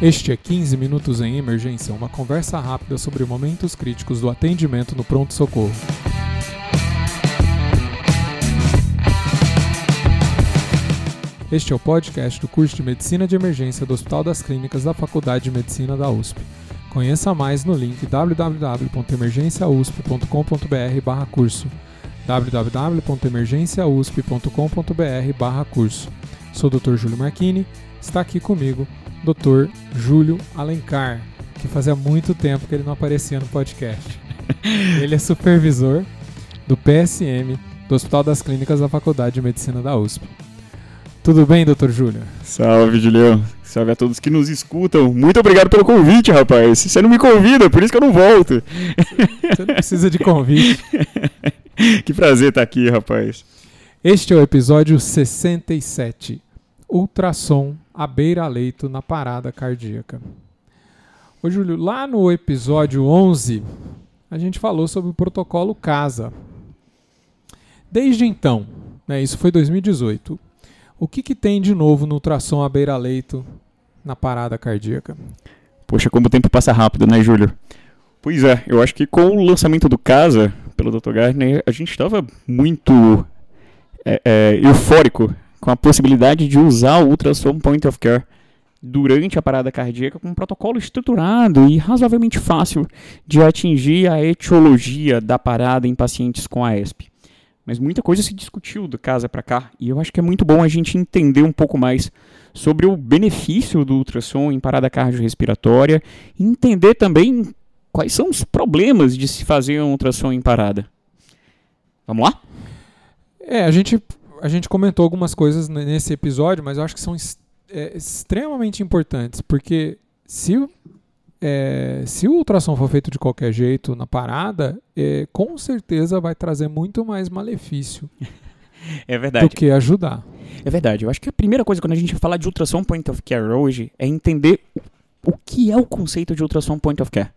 Este é 15 Minutos em Emergência, uma conversa rápida sobre momentos críticos do atendimento no pronto-socorro. Este é o podcast do curso de Medicina de Emergência do Hospital das Clínicas da Faculdade de Medicina da USP. Conheça mais no link www.emergenciausp.com.br curso www.emergenciausp.com.br curso. Sou o Dr. Júlio Marchini, está aqui comigo Dr. Júlio Alencar, que fazia muito tempo que ele não aparecia no podcast. ele é supervisor do PSM do Hospital das Clínicas da Faculdade de Medicina da USP. Tudo bem, doutor Júlio? Salve, Julião. Salve a todos que nos escutam. Muito obrigado pelo convite, rapaz. Você não me convida, por isso que eu não volto. Você não precisa de convite. que prazer estar aqui, rapaz. Este é o episódio 67. Ultrassom à beira-leito na parada cardíaca. Ô Júlio, lá no episódio 11, a gente falou sobre o protocolo CASA. Desde então, né, isso foi 2018, o que, que tem de novo no ultrassom à beira-leito na parada cardíaca? Poxa, como o tempo passa rápido, né, Júlio? Pois é, eu acho que com o lançamento do CASA, pelo Dr. Gardner, a gente estava muito é, é, eufórico com a possibilidade de usar o ultrassom point of care durante a parada cardíaca com um protocolo estruturado e razoavelmente fácil de atingir a etiologia da parada em pacientes com AESP. Mas muita coisa se discutiu do casa para cá e eu acho que é muito bom a gente entender um pouco mais sobre o benefício do ultrassom em parada cardiorrespiratória e entender também quais são os problemas de se fazer um ultrassom em parada. Vamos lá? É, a gente a gente comentou algumas coisas nesse episódio, mas eu acho que são é, extremamente importantes, porque se, é, se o ultrassom for feito de qualquer jeito na parada, é, com certeza vai trazer muito mais malefício é verdade. do que ajudar. É verdade. Eu acho que a primeira coisa quando a gente fala de ultrassom point of care hoje é entender o, o que é o conceito de ultrassom point of care.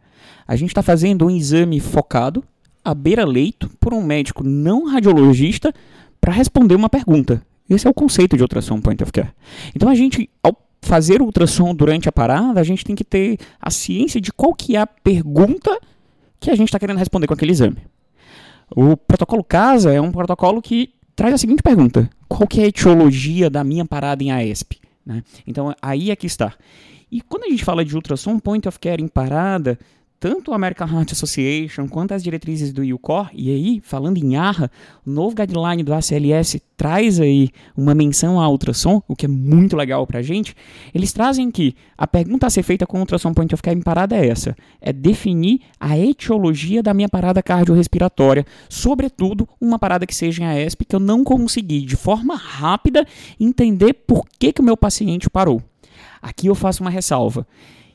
A gente está fazendo um exame focado à beira-leito por um médico não radiologista para responder uma pergunta. Esse é o conceito de ultrassom point of care. Então a gente, ao fazer ultrassom durante a parada, a gente tem que ter a ciência de qual que é a pergunta que a gente está querendo responder com aquele exame. O protocolo CASA é um protocolo que traz a seguinte pergunta: qual que é a etiologia da minha parada em AESP? Né? Então aí é que está. E quando a gente fala de ultrassom point of care em parada, tanto a American Heart Association quanto as diretrizes do UCOR, e aí, falando em ARRA, o novo guideline do ACLS traz aí uma menção à ultrassom, o que é muito legal pra gente. Eles trazem que a pergunta a ser feita com ultrassom point of care em parada é essa: é definir a etiologia da minha parada cardiorrespiratória, sobretudo uma parada que seja em AESP que eu não consegui de forma rápida entender por que, que o meu paciente parou. Aqui eu faço uma ressalva.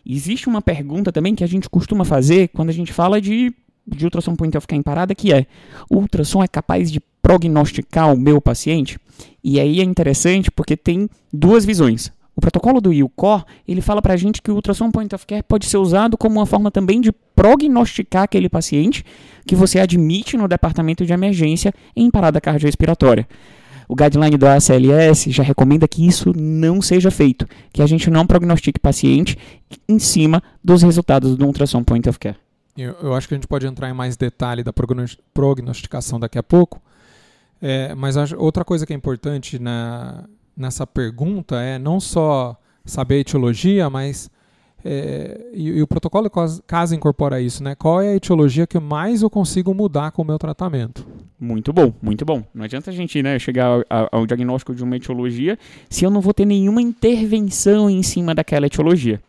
Existe uma pergunta também que a gente costuma fazer quando a gente fala de, de ultrassom point of care em parada, que é: o ultrassom é capaz de prognosticar o meu paciente? E aí é interessante porque tem duas visões. O protocolo do IUCOR, ele fala para a gente que o ultrassom point of care pode ser usado como uma forma também de prognosticar aquele paciente que você admite no departamento de emergência em parada cardiorrespiratória. O guideline do ACLS já recomenda que isso não seja feito, que a gente não prognostique paciente em cima dos resultados do ultrassom point of care. Eu, eu acho que a gente pode entrar em mais detalhe da prognosticação daqui a pouco, é, mas outra coisa que é importante na, nessa pergunta é não só saber a etiologia, mas é, e, e, o protocolo casa incorpora isso, né? Qual é a etiologia que mais eu consigo mudar com o meu tratamento? Muito bom, muito bom. Não adianta a gente né, chegar ao, diagnóstico de uma etiologia se eu não vou ter nenhuma intervenção em cima daquela etiologia.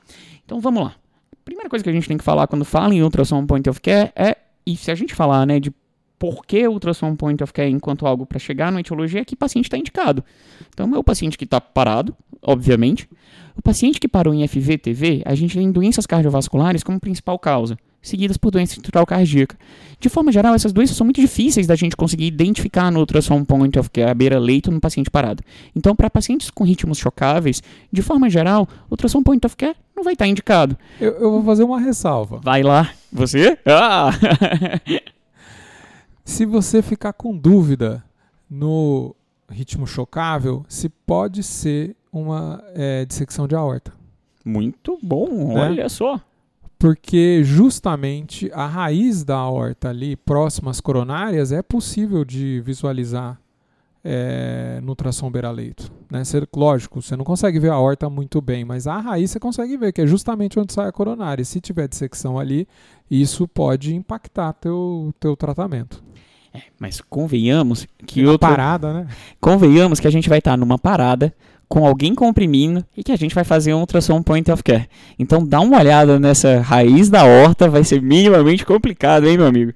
Então vamos lá. A primeira coisa que a gente tem que falar quando fala em ultrassom point of care é, e se a gente falar né, de por que ultrassom point of care enquanto algo para chegar numa etiologia, é que paciente está indicado. Então é o paciente que está parado, obviamente, o paciente que parou em FVTV, a gente tem doenças cardiovasculares como principal causa, seguidas por doença estrutural cardíaca. De forma geral, essas doenças são muito difíceis da gente conseguir identificar no ultrassom point of care, a beira-leito, no paciente parado. Então, para pacientes com ritmos chocáveis, de forma geral, o ultrassom point of care não vai estar indicado. Eu, eu vou fazer uma ressalva. Vai lá. Você? Ah! Se você ficar com dúvida no ritmo chocável, se pode ser uma é, dissecção de aorta. Muito bom, Né? olha só. Porque justamente a raiz da aorta ali, próxima às coronárias, é possível de visualizar é, no ultrassom beira-leito. Né? Lógico, você não consegue ver a aorta muito bem, mas a raiz você consegue ver, que é justamente onde sai a coronária. E se tiver dissecção ali, isso pode impactar teu, teu tratamento. Mas convenhamos que Uma outro, parada, né? convenhamos que a gente vai estar numa parada com alguém comprimindo e que a gente vai fazer um ultrassom point of care. Então dá uma olhada nessa raiz da horta, vai ser minimamente complicado, hein, meu amigo?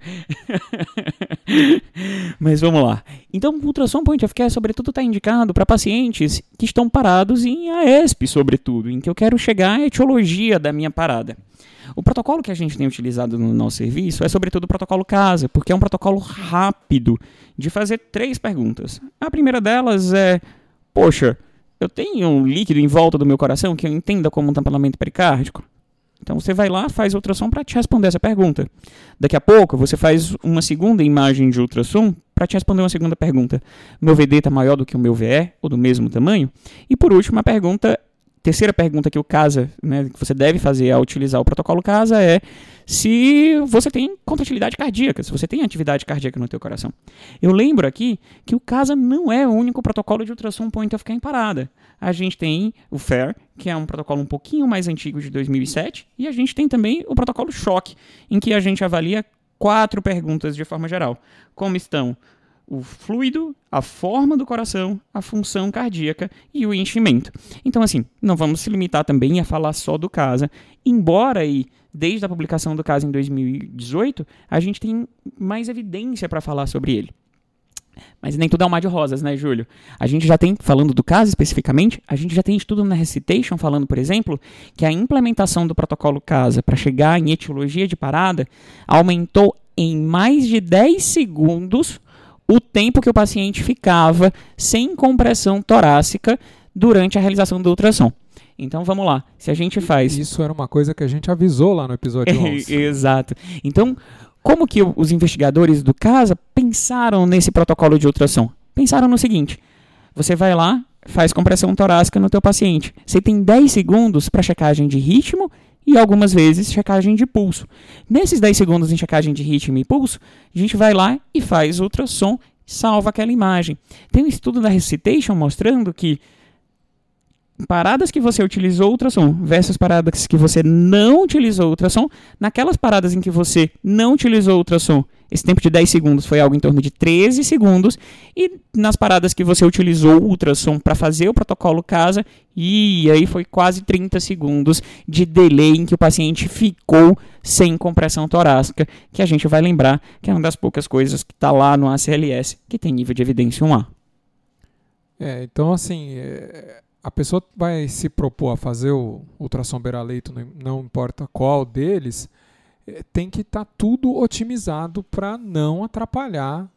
Mas vamos lá. Então, o ultrassom point of care, sobretudo, está indicado para pacientes que estão parados em AESP, sobretudo, em que eu quero chegar à etiologia da minha parada. O protocolo que a gente tem utilizado no nosso serviço é, sobretudo, o protocolo CASA, porque é um protocolo rápido de fazer três perguntas. A primeira delas é: Poxa, eu tenho um líquido em volta do meu coração que eu entenda como um tamponamento pericárdico? Então você vai lá, faz ultrassom para te responder essa pergunta. Daqui a pouco você faz uma segunda imagem de ultrassom para te responder uma segunda pergunta. Meu VD está maior do que o meu VE ou do mesmo tamanho? E por último, a pergunta, terceira pergunta que o CASA, né, que você deve fazer ao utilizar o protocolo CASA é se você tem contratilidade cardíaca, se você tem atividade cardíaca no teu coração. Eu lembro aqui que o CASA não é o único protocolo de ultrassom point of care em parada. A gente tem o FAIR, que é um protocolo um pouquinho mais antigo de 2007, e a gente tem também o protocolo SHOCK, em que a gente avalia quatro perguntas de forma geral. Como estão o fluido, a forma do coração, a função cardíaca e o enchimento. Então, assim, não vamos se limitar também a falar só do CASA, embora aí, desde a publicação do CASA em 2018, a gente tem mais evidência para falar sobre ele. Mas nem tudo é um mar de rosas, né, Júlio? A gente já tem, falando do caso especificamente, a gente já tem estudo na Recitation falando, por exemplo, que a implementação do protocolo CASA para chegar em etiologia de parada aumentou em mais de 10 segundos o tempo que o paciente ficava sem compressão torácica durante a realização do ultrassom. Então vamos lá, se a gente faz Isso era uma coisa que a gente avisou lá no episódio 11. Exato. Então, como que os investigadores do CASA pensaram nesse protocolo de ultrassom? Pensaram no seguinte: você vai lá, faz compressão torácica no teu paciente. Você tem 10 segundos para checagem de ritmo e algumas vezes checagem de pulso. Nesses 10 segundos em checagem de ritmo e pulso, a gente vai lá e faz ultrassom, salva aquela imagem. Tem um estudo da Recitation mostrando que paradas que você utilizou ultrassom versus paradas que você não utilizou ultrassom, naquelas paradas em que você não utilizou ultrassom, esse tempo de 10 segundos foi algo em torno de 13 segundos, e nas paradas que você utilizou ultrassom para fazer o protocolo casa, e aí foi quase 30 segundos de delay em que o paciente ficou sem compressão torácica, que a gente vai lembrar que é uma das poucas coisas que está lá no ACLS que tem nível de evidência 1A. É, então assim, é, a pessoa vai se propor a fazer o ultrassom beira-leito, não, importa qual deles, é, tem que estar tudo otimizado para não atrapalhar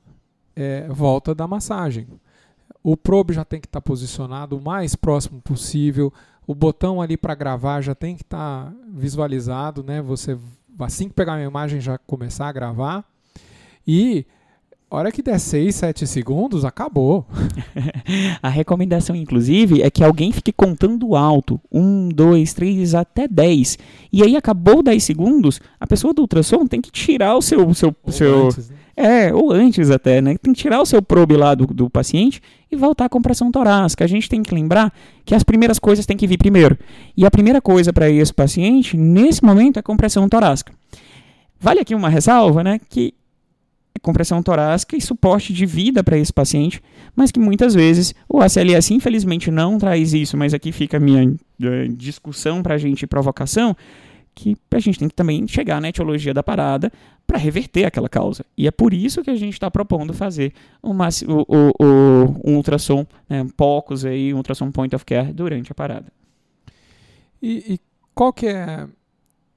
é, volta da massagem. O probe já tem que estar posicionado o mais próximo possível. O botão ali para gravar já tem que estar visualizado, né? Você assim que pegar a imagem já começar a gravar. E hora que der 6, 7 segundos, acabou. A recomendação, inclusive, é que alguém fique contando alto. Um, dois, três, até 10. E aí acabou 10 segundos, a pessoa do ultrassom tem que tirar o seu. seu, Ou seu antes, né? é, ou antes até, né? Tem que tirar o seu probe lá do, do paciente e voltar com pressão torácica. A gente tem que lembrar que as primeiras coisas têm que vir primeiro. E a primeira coisa para esse paciente, nesse momento, é compressão torácica. Vale aqui uma ressalva, né? Que compressão torácica e suporte de vida para esse paciente, mas que muitas vezes o ACLS infelizmente não traz isso, mas aqui fica a minha eh, discussão para a gente e provocação, que a gente tem que também chegar na etiologia da parada para reverter aquela causa. E é por isso que a gente está propondo fazer uma, o, o, o, um ultrassom, né, POCOS aí, um ultrassom point of care durante a parada. E, e qual que é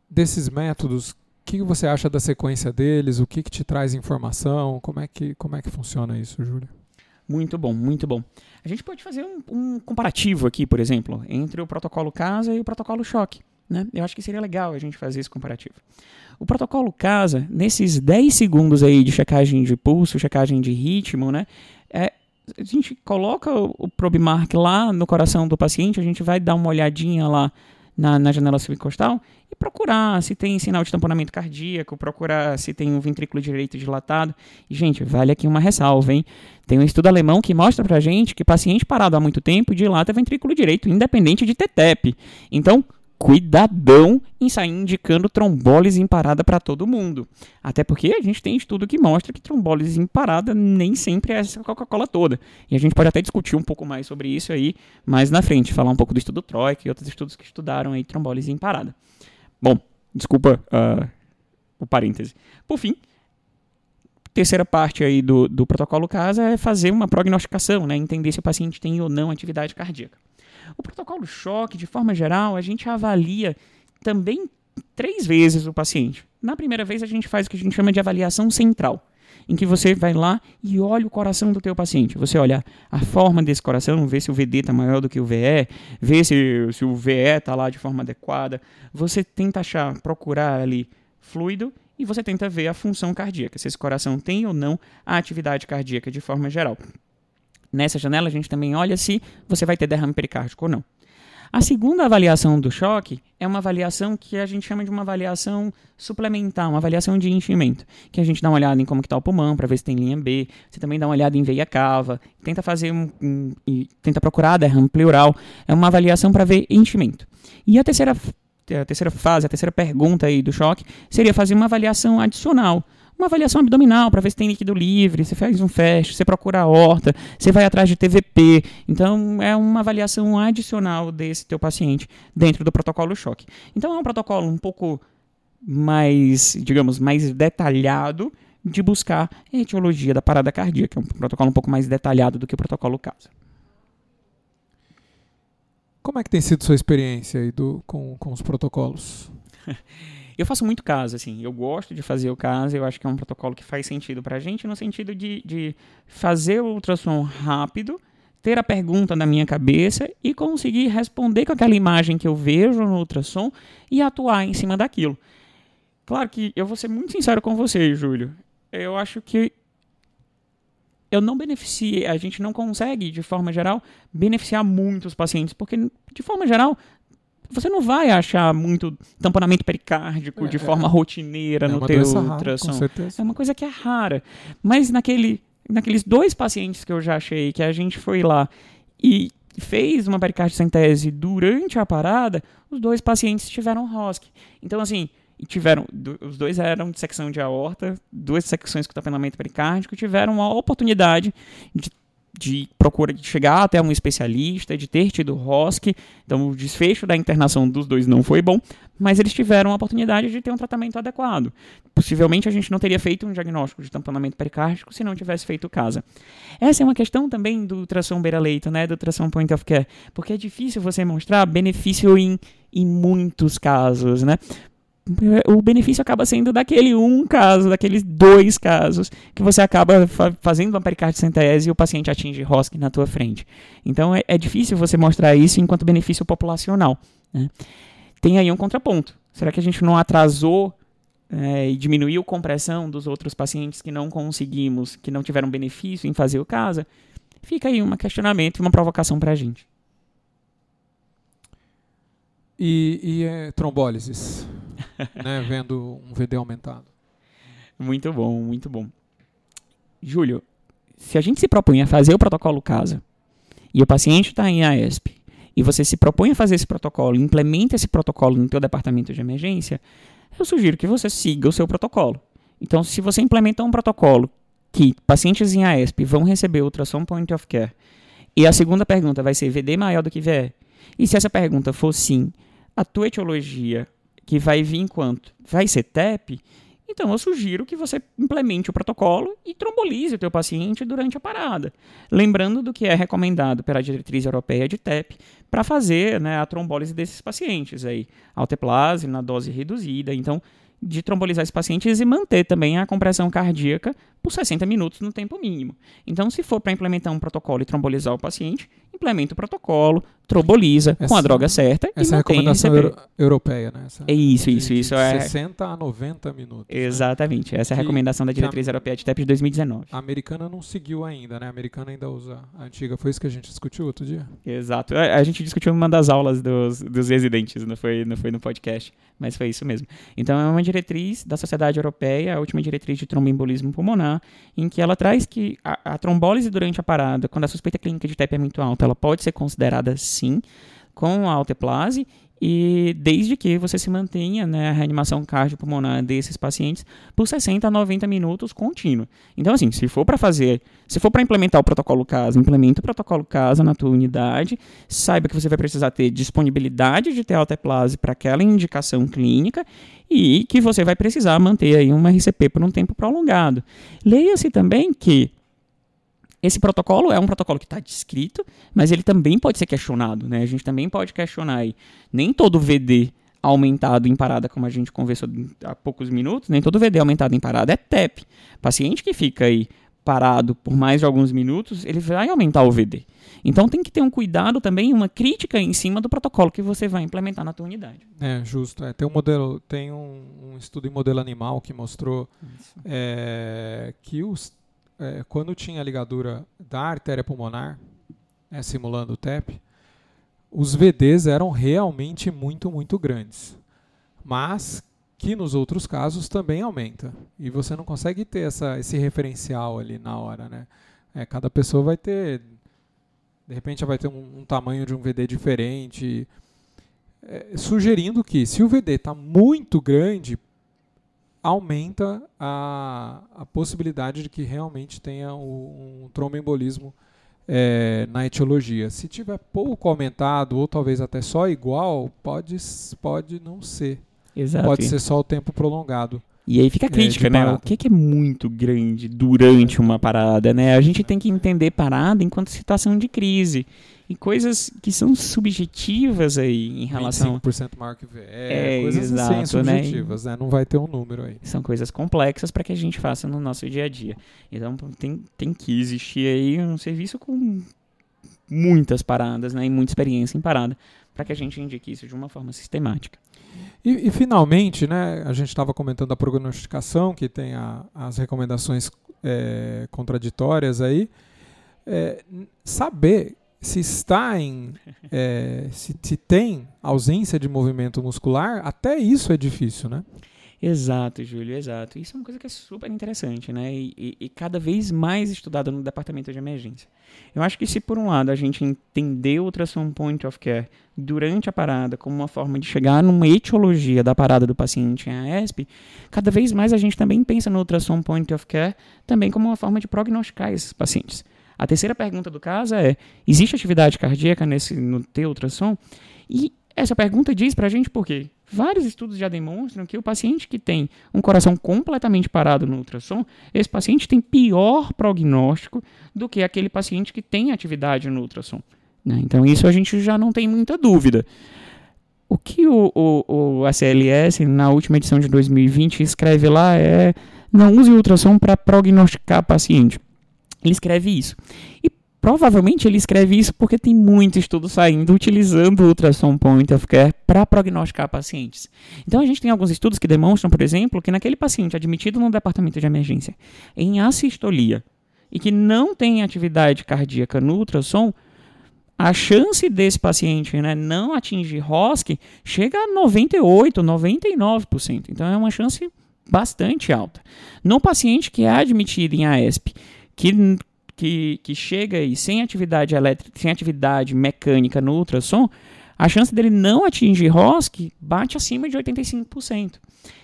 desses métodos? Que você acha da sequência deles? O que, que te traz informação? Como é que, como é que funciona isso, Júlio? Muito bom, muito bom. A gente pode fazer um, um comparativo aqui, por exemplo, entre o protocolo CASA e o protocolo choque. Né? Eu acho que seria legal a gente fazer esse comparativo. O protocolo CASA, nesses 10 segundos aí de checagem de pulso, checagem de ritmo, né? É, a gente coloca o, o probe mark lá no coração do paciente, a gente vai dar uma olhadinha lá na, na janela subcostal e procurar se tem sinal de tamponamento cardíaco, procurar se tem um ventrículo direito dilatado. E, gente, vale aqui uma ressalva, hein? Tem um estudo alemão que mostra pra gente que paciente parado há muito tempo dilata ventrículo direito, independente de TTEP. Então, cuidadão em sair indicando trombólise em parada para todo mundo. Até porque a gente tem estudo que mostra que trombólise em parada nem sempre é essa Coca-Cola toda. E a gente pode até discutir um pouco mais sobre isso aí mais na frente, falar um pouco do estudo Troika e outros estudos que estudaram aí trombólise em parada. Bom, desculpa uh, o parêntese. Por fim, terceira parte aí do, do protocolo CASA é fazer uma prognosticação, né? entender se o paciente tem ou não atividade cardíaca. O protocolo choque, de forma geral, a gente avalia também três vezes o paciente. Na primeira vez, a gente faz o que a gente chama de avaliação central, em que você vai lá e olha o coração do teu paciente. Você olha a forma desse coração, vê se o VD está maior do que o VE, vê se, se o VE está lá de forma adequada. Você tenta achar, procurar ali fluido e você tenta ver a função cardíaca, se esse coração tem ou não a atividade cardíaca de forma geral. Nessa janela, a gente também olha se você vai ter derrame pericárdico ou não. A segunda avaliação do choque é uma avaliação que a gente chama de uma avaliação suplementar, uma avaliação de enchimento, que a gente dá uma olhada em como está o pulmão para ver se tem linha B, você também dá uma olhada em veia cava, tenta fazer um, um tenta procurar derrame pleural, é uma avaliação para ver enchimento. E a terceira a terceira fase, a terceira pergunta aí do choque seria fazer uma avaliação adicional, uma avaliação abdominal para ver se tem líquido livre, você faz um fast, você procura a horta, você vai atrás de TVP. Então é uma avaliação adicional desse teu paciente dentro do protocolo choque. Então é um protocolo um pouco mais, digamos, mais detalhado de buscar a etiologia da parada cardíaca, é um protocolo um pouco mais detalhado do que o protocolo CASA. Como é que tem sido sua experiência aí do, com, com os protocolos? Eu faço muito caso, assim, eu gosto de fazer o caso, eu acho que é um protocolo que faz sentido pra gente, no sentido de, de fazer o ultrassom rápido, ter a pergunta na minha cabeça e conseguir responder com aquela imagem que eu vejo no ultrassom e atuar em cima daquilo. Claro que eu vou ser muito sincero com você, Júlio. Eu acho que eu não beneficie, a gente não consegue, de forma geral, beneficiar muitos pacientes, porque, de forma geral, você não vai achar muito tamponamento pericárdico é, de forma é, rotineira é no teu ultrassom. É uma coisa que é rara. Mas naquele, naqueles dois pacientes que eu já achei, que a gente foi lá e fez uma pericardiocentese durante a parada, os dois pacientes tiveram ROSC. Então, assim, tiveram, os dois eram de secção de aorta, duas secções com tamponamento pericárdico, tiveram a oportunidade de de procura de chegar até um especialista, de ter tido ROSC. Então, o desfecho da internação dos dois não foi bom, mas eles tiveram a oportunidade de ter um tratamento adequado. Possivelmente a gente não teria feito um diagnóstico de tamponamento pericárdico se não tivesse feito casa. Essa é uma questão também do ultrassom beira-leito, né, do ultrassom point of care, porque é difícil você mostrar benefício em, em muitos casos, né? O benefício acaba sendo daquele um caso, daqueles dois casos, que você acaba fa fazendo uma pericardicentese e o paciente atinge ROSC na tua frente. Então é, é difícil você mostrar isso enquanto benefício populacional. Né? Tem aí um contraponto. Será que a gente não atrasou é, e diminuiu a compressão dos outros pacientes que não conseguimos, que não tiveram benefício em fazer o caso? Fica aí um questionamento e uma provocação para a gente. E, e é? né, vendo um VD aumentado. Muito bom, muito bom. Júlio, se a gente se propõe a fazer o protocolo casa e o paciente está em AESP e você se propõe a fazer esse protocolo, implementa esse protocolo no teu departamento de emergência, eu sugiro que você siga o seu protocolo. Então, se você implementa um protocolo que pacientes em AESP vão receber ultrassom point of care e a segunda pergunta vai ser VD maior do que VE, e se essa pergunta for sim, a tua etiologia que vai vir quanto? Vai ser TEP? Então eu sugiro que você implemente o protocolo e trombolize o teu paciente durante a parada. Lembrando do que é recomendado pela diretriz europeia de TEP para fazer né, a trombólise desses pacientes aí, alteplase na dose reduzida. Então, de trombolizar esses pacientes e manter também a compressão cardíaca por 60 minutos no tempo mínimo. Então, se for para implementar um protocolo e trombolizar o paciente, implementa o protocolo, troboliza com a Essa- droga certa Essa e é mantém recomendação euro- europeia, né? Essa- É isso, isso, de isso. É, 60 a 90 minutos. né? exatamente. Essa é a recomendação da que a- diretriz europeia de TEP de 2019. A americana não seguiu ainda, né? A americana ainda usa a antiga. Foi isso que a gente discutiu outro dia? Exato. A, a gente discutiu numa das aulas dos, dos residentes, não foi, não foi no podcast, mas foi isso mesmo. Então, é uma diretriz da Sociedade Europeia, a última diretriz de tromboembolismo pulmonar, em que ela traz que a, a trombólise durante a parada, quando a suspeita clínica de TEP é muito alta, ela pode ser considerada sim com alteplase e desde que você se mantenha né, a reanimação cardiopulmonar desses pacientes por 60 a 90 minutos contínuo. Então, assim, se for para fazer, se for para implementar o protocolo CASA, implementa o protocolo CASA na tua unidade, saiba que você vai precisar ter disponibilidade de ter alteplase para aquela indicação clínica e que você vai precisar manter aí uma RCP por um tempo prolongado. Leia-se também que esse protocolo é um protocolo que está descrito, mas ele também pode ser questionado, né? A gente também pode questionar aí. Nem todo VD aumentado em parada, como a gente conversou há poucos minutos, nem todo VD aumentado em parada é TEP. Paciente que fica aí parado por mais de alguns minutos, ele vai aumentar o VD. Então tem que ter um cuidado também, uma crítica em cima do protocolo que você vai implementar na tua unidade. É, justo. É, tem um modelo, tem um, um estudo em modelo animal que mostrou é, que os, é, quando tinha a ligadura da artéria pulmonar, é, simulando o TEP, os VDs eram realmente muito, muito grandes. Mas que nos outros casos também aumenta. E você não consegue ter essa, esse referencial ali na hora, né? É, cada pessoa vai ter, de repente vai ter um, um tamanho de um VD diferente, é, sugerindo que se o VD está muito grande, aumenta a, a possibilidade de que realmente tenha o- um tromboembolismo é, na etiologia. Se tiver pouco aumentado ou talvez até só igual, pode, pode não ser. Exato. Pode ser só o tempo prolongado. E aí fica a É, crítica, de né? parada. O que, que é muito grande durante uma parada, né? A gente tem que entender parada enquanto situação de crise. E coisas que são subjetivas aí em relação. 25% maior que VE, É, coisas assim, exato, né? subjetivas, né? Não vai ter um número aí. São coisas complexas para que a gente faça no nosso dia a dia. Então tem, tem que existir aí um serviço com muitas paradas, né? E muita experiência em parada, para que a gente indique isso de uma forma sistemática. E, e, finalmente, né, a gente estava comentando a prognosticação, que tem a- as recomendações é, contraditórias aí. É, saber se está em. é, se, se tem ausência de movimento muscular, até isso é difícil, né? Exato, Júlio, exato. Isso é uma coisa que é super interessante, né? E, e- e cada vez mais estudada no departamento de emergência. Eu acho que se por um lado a gente entender o ultrassom point of care durante a parada como uma forma de chegar numa etiologia da parada do paciente em AESP, cada vez mais a gente também pensa no ultrassom point of care também como uma forma de prognosticar esses pacientes. A terceira pergunta do caso é: existe atividade cardíaca nesse no teu ultrassom? E essa pergunta diz pra gente por quê? Vários estudos já demonstram que o paciente que tem um coração completamente parado no ultrassom, esse paciente tem pior prognóstico do que aquele paciente que tem atividade no ultrassom. né? Então, isso a gente já não tem muita dúvida. O que o, o, o ACLS, na última edição de 2020, escreve lá é: não use o ultrassom para prognosticar paciente. Ele escreve isso. E Provavelmente ele escreve isso porque tem muito estudo saindo utilizando o ultrassom point of care para prognosticar pacientes. Então a gente tem alguns estudos que demonstram, por exemplo, que naquele paciente admitido no departamento de emergência em assistolia e que não tem atividade cardíaca no ultrassom, a chance desse paciente né, não atingir ROSC chega a 98, 99%. Então é uma chance bastante alta. No paciente que é admitido em AESP, que que, que chega aí sem atividade elétrica, sem atividade mecânica no ultrassom, a chance dele não atingir ROSC bate acima de 85%.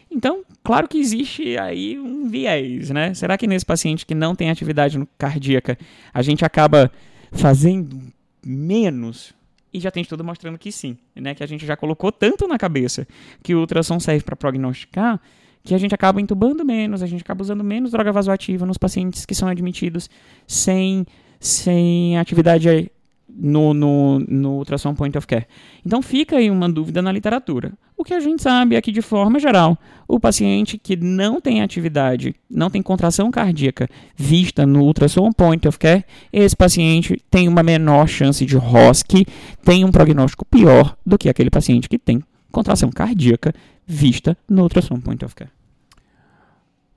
Então, claro que existe aí um viés, né? Será que nesse paciente que não tem atividade cardíaca, a gente acaba fazendo menos? E já tem estudo mostrando que sim, né? Que a gente já colocou tanto na cabeça que o ultrassom serve para prognosticar, que a gente acaba entubando menos, a gente acaba usando menos droga vasoativa nos pacientes que são admitidos sem, sem atividade no, no, no ultrassom point of care. Então fica aí uma dúvida na literatura. O que a gente sabe é que, de forma geral, o paciente que não tem atividade, não tem contração cardíaca vista no ultrassom point of care, esse paciente tem uma menor chance de ROSC, tem um prognóstico pior do que aquele paciente que tem contração cardíaca vista no ultrassom point of care.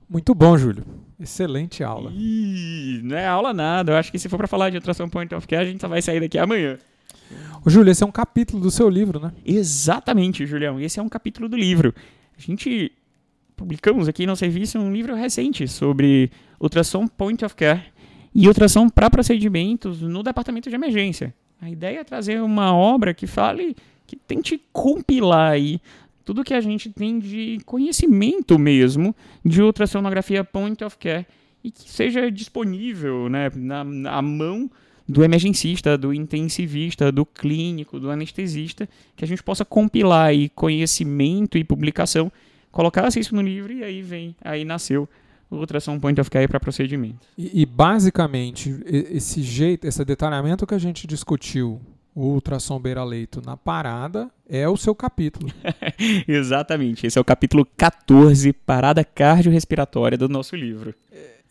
Muito bom, Júlio. Excelente aula. Ih, não é aula nada. Eu acho que se for para falar de ultrassom point of care, a gente só vai sair daqui amanhã. Ô, Júlio, esse é um capítulo do seu livro, né? Exatamente, Julião. Esse é um capítulo do livro. A gente publicamos aqui no serviço um livro recente sobre ultrassom point of care e ultrassom para procedimentos no departamento de emergência. A ideia é trazer uma obra que fale, que tente compilar aí tudo que a gente tem de conhecimento mesmo de ultrassonografia point of care e que seja disponível né, na, na mão do emergencista, do intensivista, do clínico, do anestesista, que a gente possa compilar aí conhecimento e publicação, colocasse isso no livro e aí vem, aí nasceu o ultrassom point of care para procedimentos. E, e, basicamente, esse jeito, esse detalhamento que a gente discutiu, o ultrassom beira-leito na parada, é o seu capítulo. Exatamente, esse é o capítulo 14, parada cardiorrespiratória do nosso livro.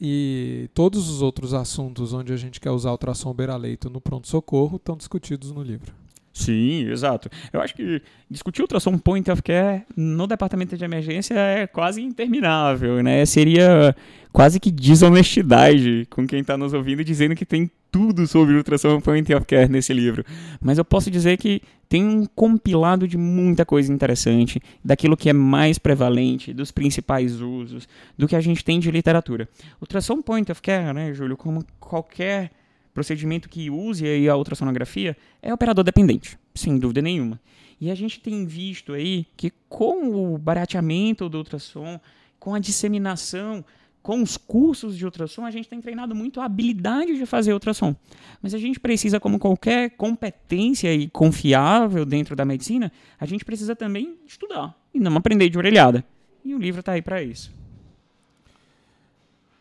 E todos os outros assuntos onde a gente quer usar ultrassom beira-leito no pronto-socorro estão discutidos no livro. Sim, exato. Eu acho que discutir ultrassom point of care no departamento de emergência é quase interminável, né? Seria quase que desonestidade com quem está nos ouvindo dizendo que tem tudo sobre ultrassom point of care nesse livro. Mas eu posso dizer que tem um compilado de muita coisa interessante, daquilo que é mais prevalente, dos principais usos, do que a gente tem de literatura. Ultrassom point of care, né, Júlio, como qualquer procedimento que use aí a ultrassonografia é operador dependente, sem dúvida nenhuma. E a gente tem visto aí que com o barateamento do ultrassom, com a disseminação, com os cursos de ultrassom, a gente tem treinado muito a habilidade de fazer ultrassom. Mas a gente precisa, como qualquer competência e confiável dentro da medicina, a gente precisa também estudar e não aprender de orelhada. E o livro está aí para isso.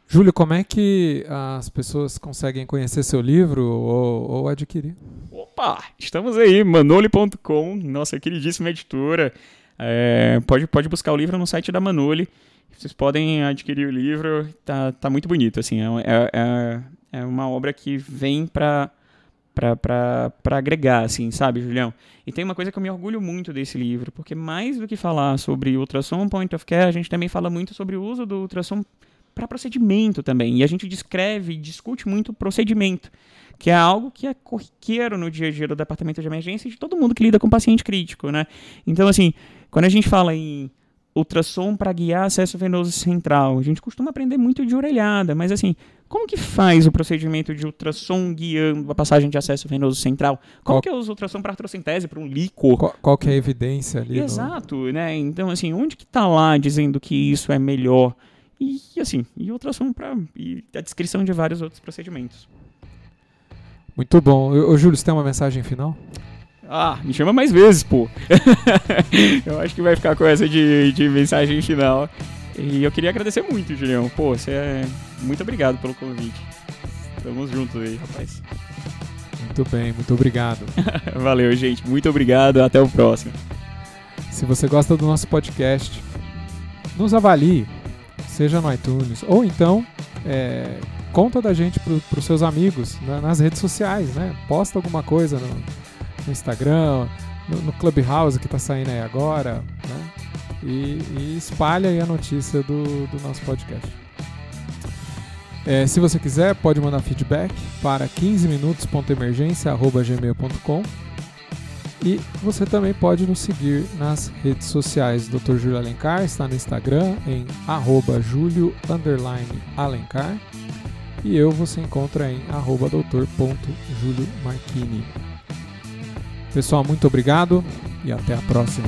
Júlio, como é que as pessoas conseguem conhecer seu livro ou, ou adquirir? Opa, estamos aí, manoli.com, nossa queridíssima editora. É, pode, pode buscar o livro no site da Manoli. Vocês podem adquirir o livro, tá, tá muito bonito. Assim, é, é, é, é uma obra que vem para para agregar, assim, sabe, Julião? E tem uma coisa que eu me orgulho muito desse livro, porque mais do que falar sobre ultrassom point of care, a gente também fala muito sobre o uso do ultrassom para procedimento também. E a gente descreve e discute muito o procedimento, que é algo que é corriqueiro no dia a dia do departamento de emergência e de todo mundo que lida com paciente crítico, né? Então, assim, quando a gente fala em ultrassom para guiar acesso venoso central, a gente costuma aprender muito de orelhada, mas assim, como que faz o procedimento de ultrassom guiando a passagem de acesso venoso central? Como qual, que é o ultrassom para artrocentese, para um líquor? Qual, qual, que é a evidência ali? Exato, no... né? Então, assim, onde que está lá dizendo que isso é melhor? E, assim, e ultrassom para e a descrição de vários outros procedimentos. Muito bom. Ô, Júlio, você tem uma mensagem final? Ah, me chama mais vezes, pô. eu acho que vai ficar com essa de, de mensagem final. E eu queria agradecer muito, Julião. Pô, você é. Muito obrigado pelo convite. Tamo juntos aí, rapaz. Muito bem, muito obrigado. Valeu, gente. Muito obrigado. Até o próximo. Se você gosta do nosso podcast, nos avalie seja no iTunes, ou então é, conta da gente para os seus amigos né, nas redes sociais, né? Posta alguma coisa no, no Instagram, no, no, Clubhouse que está saindo aí agora, né? E, e espalha aí a notícia do, do nosso podcast. É, se você quiser, pode mandar feedback para 15minutos.emergência.gmail.com e você também pode nos seguir nas redes sociais. Dr. Júlio Alencar está no Instagram em arroba Júlio Alencar. E eu você encontra em arroba doutor.juliomarchini. Pessoal, muito obrigado e até a próxima.